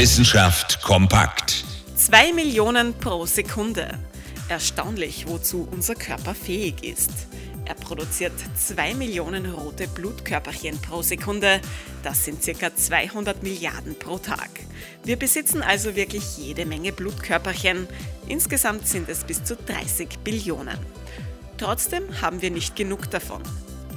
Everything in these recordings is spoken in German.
Wissenschaft kompakt. Zwei Millionen pro Sekunde. Erstaunlich, wozu unser Körper fähig ist. Er produziert zwei Millionen rote Blutkörperchen pro Sekunde. Das sind circa 200 Milliarden pro Tag. Wir besitzen also wirklich jede Menge Blutkörperchen. Insgesamt sind es bis zu 30 Billionen. Trotzdem haben wir nicht genug davon.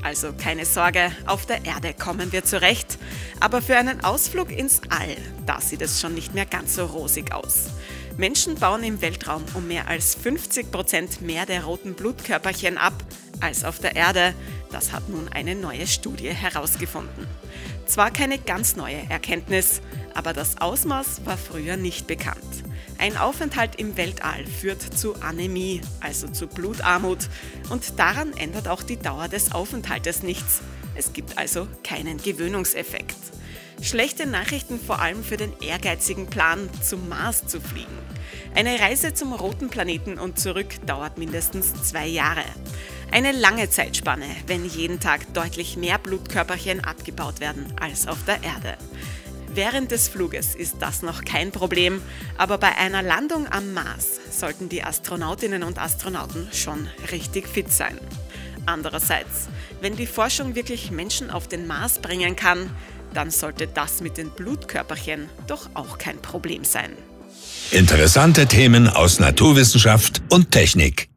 Also keine Sorge, auf der Erde kommen wir zurecht. Aber für einen Ausflug ins All, da sieht es schon nicht mehr ganz so rosig aus. Menschen bauen im Weltraum um mehr als 50 Prozent mehr der roten Blutkörperchen ab als auf der Erde. Das hat nun eine neue Studie herausgefunden. Zwar keine ganz neue Erkenntnis, aber das Ausmaß war früher nicht bekannt. Ein Aufenthalt im Weltall führt zu Anämie, also zu Blutarmut, und daran ändert auch die Dauer des Aufenthaltes nichts. Es gibt also keinen Gewöhnungseffekt. Schlechte Nachrichten vor allem für den ehrgeizigen Plan, zum Mars zu fliegen. Eine Reise zum roten Planeten und zurück dauert mindestens zwei Jahre. Eine lange Zeitspanne, wenn jeden Tag deutlich mehr Blutkörperchen abgebaut werden als auf der Erde. Während des Fluges ist das noch kein Problem, aber bei einer Landung am Mars sollten die Astronautinnen und Astronauten schon richtig fit sein. Andererseits, wenn die Forschung wirklich Menschen auf den Mars bringen kann, dann sollte das mit den Blutkörperchen doch auch kein Problem sein. Interessante Themen aus Naturwissenschaft und Technik.